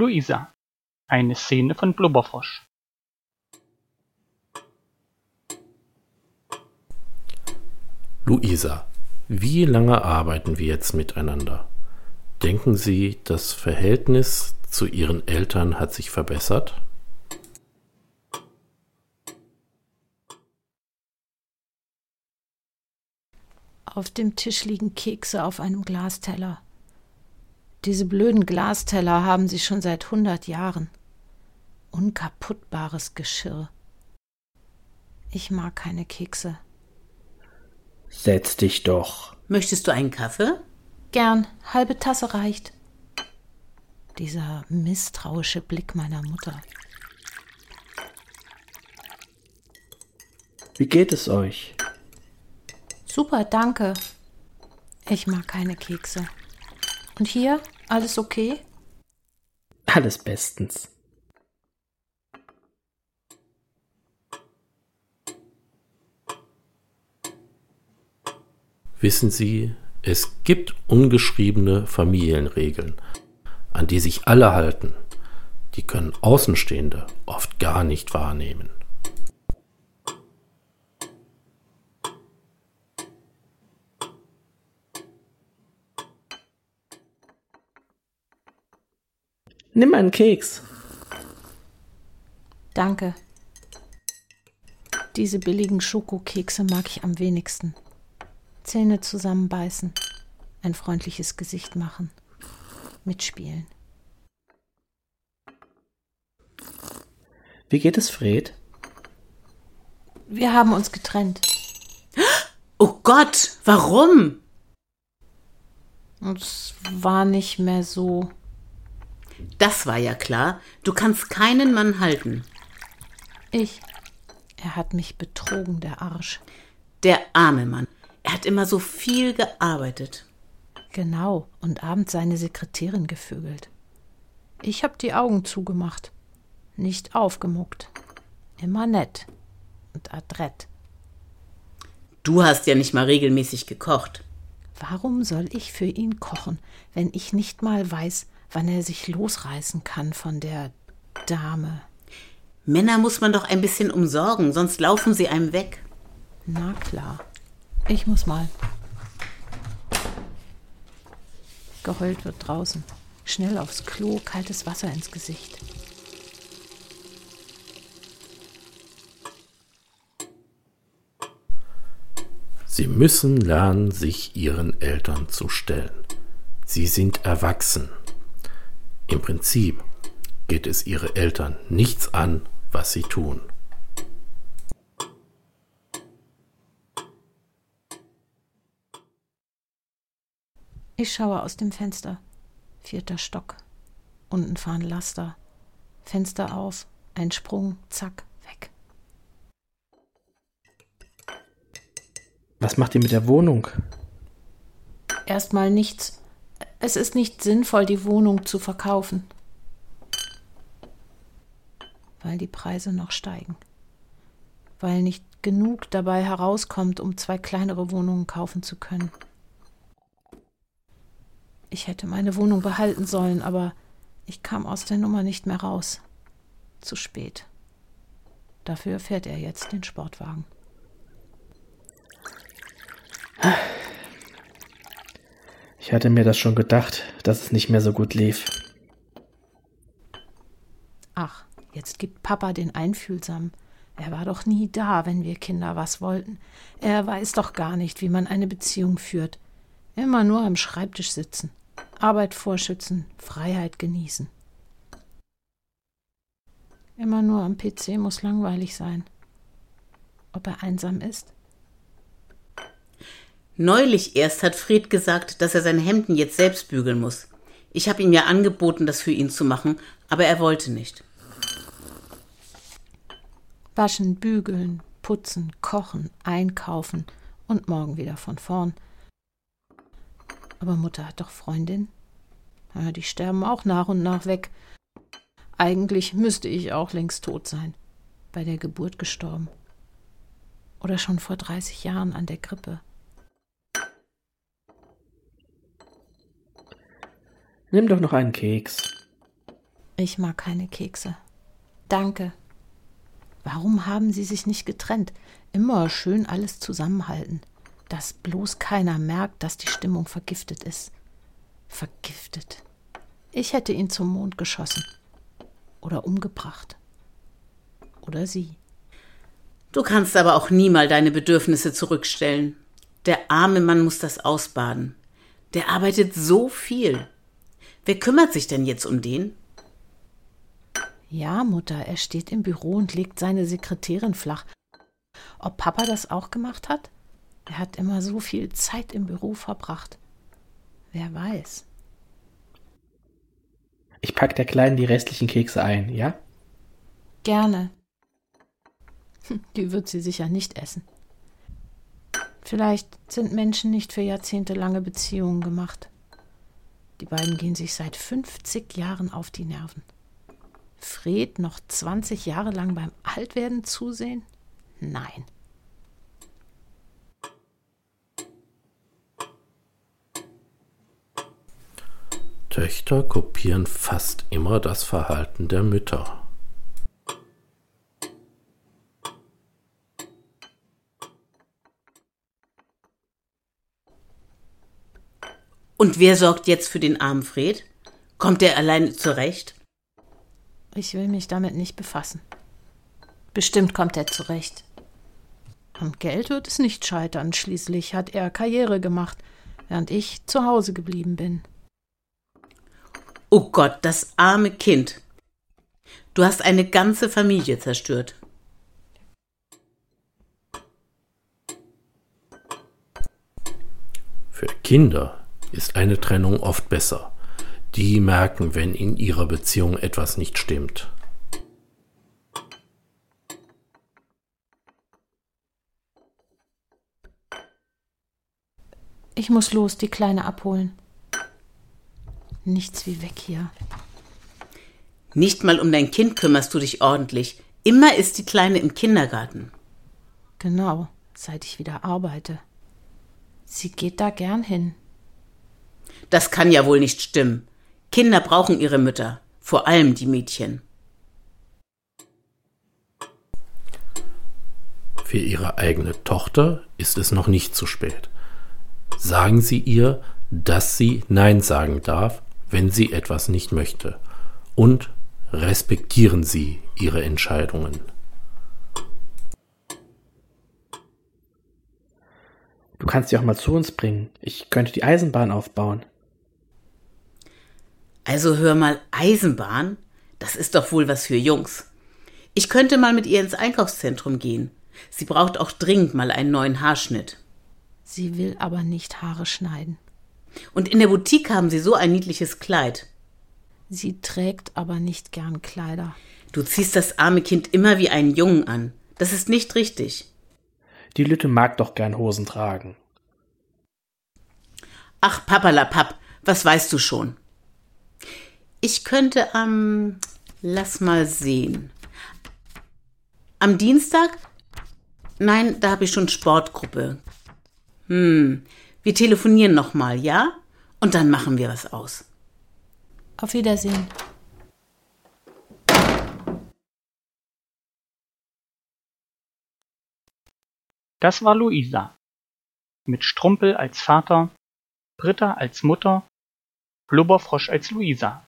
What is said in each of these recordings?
Luisa. Eine Szene von Blubberfrosch. Luisa, wie lange arbeiten wir jetzt miteinander? Denken Sie, das Verhältnis zu Ihren Eltern hat sich verbessert? Auf dem Tisch liegen Kekse auf einem Glasteller. Diese blöden Glasteller haben sie schon seit hundert Jahren. Unkaputtbares Geschirr. Ich mag keine Kekse. Setz dich doch. Möchtest du einen Kaffee? Gern, halbe Tasse reicht. Dieser misstrauische Blick meiner Mutter. Wie geht es euch? Super, danke. Ich mag keine Kekse. Und hier, alles okay? Alles bestens. Wissen Sie, es gibt ungeschriebene Familienregeln, an die sich alle halten. Die können Außenstehende oft gar nicht wahrnehmen. Nimm einen Keks. Danke. Diese billigen Schokokekse mag ich am wenigsten. Zähne zusammenbeißen, ein freundliches Gesicht machen, mitspielen. Wie geht es Fred? Wir haben uns getrennt. Oh Gott, warum? Es war nicht mehr so. Das war ja klar. Du kannst keinen Mann halten. Ich. Er hat mich betrogen, der Arsch. Der arme Mann. Er hat immer so viel gearbeitet. Genau, und abends seine Sekretärin gevögelt. Ich hab die Augen zugemacht. Nicht aufgemuckt. Immer nett und adrett. Du hast ja nicht mal regelmäßig gekocht. Warum soll ich für ihn kochen, wenn ich nicht mal weiß, wann er sich losreißen kann von der Dame? Männer muss man doch ein bisschen umsorgen, sonst laufen sie einem weg. Na klar. Ich muss mal. Geheult wird draußen. Schnell aufs Klo, kaltes Wasser ins Gesicht. Sie müssen lernen, sich ihren Eltern zu stellen. Sie sind erwachsen. Im Prinzip geht es ihre Eltern nichts an, was sie tun. Ich schaue aus dem Fenster. Vierter Stock. Unten fahren Laster. Fenster auf. Ein Sprung. Zack. Weg. Was macht ihr mit der Wohnung? Erstmal nichts. Es ist nicht sinnvoll, die Wohnung zu verkaufen. Weil die Preise noch steigen. Weil nicht genug dabei herauskommt, um zwei kleinere Wohnungen kaufen zu können. Ich hätte meine Wohnung behalten sollen, aber ich kam aus der Nummer nicht mehr raus. Zu spät. Dafür fährt er jetzt den Sportwagen. Ich hatte mir das schon gedacht, dass es nicht mehr so gut lief. Ach, jetzt gibt Papa den einfühlsam. Er war doch nie da, wenn wir Kinder was wollten. Er weiß doch gar nicht, wie man eine Beziehung führt. Immer nur am Schreibtisch sitzen. Arbeit vorschützen, Freiheit genießen. Immer nur am PC muss langweilig sein. Ob er einsam ist? Neulich erst hat Fred gesagt, dass er sein Hemden jetzt selbst bügeln muss. Ich habe ihm ja angeboten, das für ihn zu machen, aber er wollte nicht. Waschen, bügeln, putzen, kochen, einkaufen und morgen wieder von vorn. Aber Mutter hat doch Freundin. Ja, die sterben auch nach und nach weg. Eigentlich müsste ich auch längst tot sein. Bei der Geburt gestorben. Oder schon vor 30 Jahren an der Grippe. Nimm doch noch einen Keks. Ich mag keine Kekse. Danke. Warum haben sie sich nicht getrennt? Immer schön alles zusammenhalten, dass bloß keiner merkt, dass die Stimmung vergiftet ist. Vergiftet. Ich hätte ihn zum Mond geschossen. Oder umgebracht. Oder sie. Du kannst aber auch nie mal deine Bedürfnisse zurückstellen. Der arme Mann muss das ausbaden. Der arbeitet so viel. Wer kümmert sich denn jetzt um den? Ja, Mutter, er steht im Büro und legt seine Sekretärin flach. Ob Papa das auch gemacht hat? Er hat immer so viel Zeit im Büro verbracht. Wer weiß. Ich pack der Kleinen die restlichen Kekse ein, ja? Gerne. Hm, die wird sie sicher nicht essen. Vielleicht sind Menschen nicht für jahrzehntelange Beziehungen gemacht. Die beiden gehen sich seit 50 Jahren auf die Nerven. Fred noch 20 Jahre lang beim Altwerden zusehen? Nein. Töchter kopieren fast immer das Verhalten der Mütter. Und wer sorgt jetzt für den armen Fred? Kommt er alleine zurecht? Ich will mich damit nicht befassen. Bestimmt kommt er zurecht. Am Geld wird es nicht scheitern. Schließlich hat er Karriere gemacht, während ich zu Hause geblieben bin. Oh Gott, das arme Kind. Du hast eine ganze Familie zerstört. Für Kinder ist eine Trennung oft besser. Die merken, wenn in ihrer Beziehung etwas nicht stimmt. Ich muss los, die Kleine abholen. Nichts wie weg hier. Nicht mal um dein Kind kümmerst du dich ordentlich. Immer ist die Kleine im Kindergarten. Genau, seit ich wieder arbeite. Sie geht da gern hin. Das kann ja wohl nicht stimmen. Kinder brauchen ihre Mütter, vor allem die Mädchen. Für Ihre eigene Tochter ist es noch nicht zu spät. Sagen Sie ihr, dass sie Nein sagen darf, wenn sie etwas nicht möchte. Und respektieren Sie ihre Entscheidungen. Du kannst sie auch mal zu uns bringen. Ich könnte die Eisenbahn aufbauen. Also hör mal, Eisenbahn? Das ist doch wohl was für Jungs. Ich könnte mal mit ihr ins Einkaufszentrum gehen. Sie braucht auch dringend mal einen neuen Haarschnitt. Sie will aber nicht Haare schneiden. Und in der Boutique haben sie so ein niedliches Kleid. Sie trägt aber nicht gern Kleider. Du ziehst das arme Kind immer wie einen Jungen an. Das ist nicht richtig. Die Lütte mag doch gern Hosen tragen. Ach, Papperlapapp, was weißt du schon? Ich könnte am. lass mal sehen. Am Dienstag? Nein, da habe ich schon Sportgruppe. Hm, wir telefonieren nochmal, ja? Und dann machen wir was aus. Auf Wiedersehen. Das war Luisa. Mit Strumpel als Vater, Britta als Mutter, Blubberfrosch als Luisa.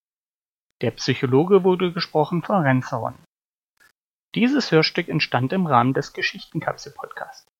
Der Psychologe wurde gesprochen von Renzauern. Dieses Hörstück entstand im Rahmen des Geschichtenkapsel-Podcasts.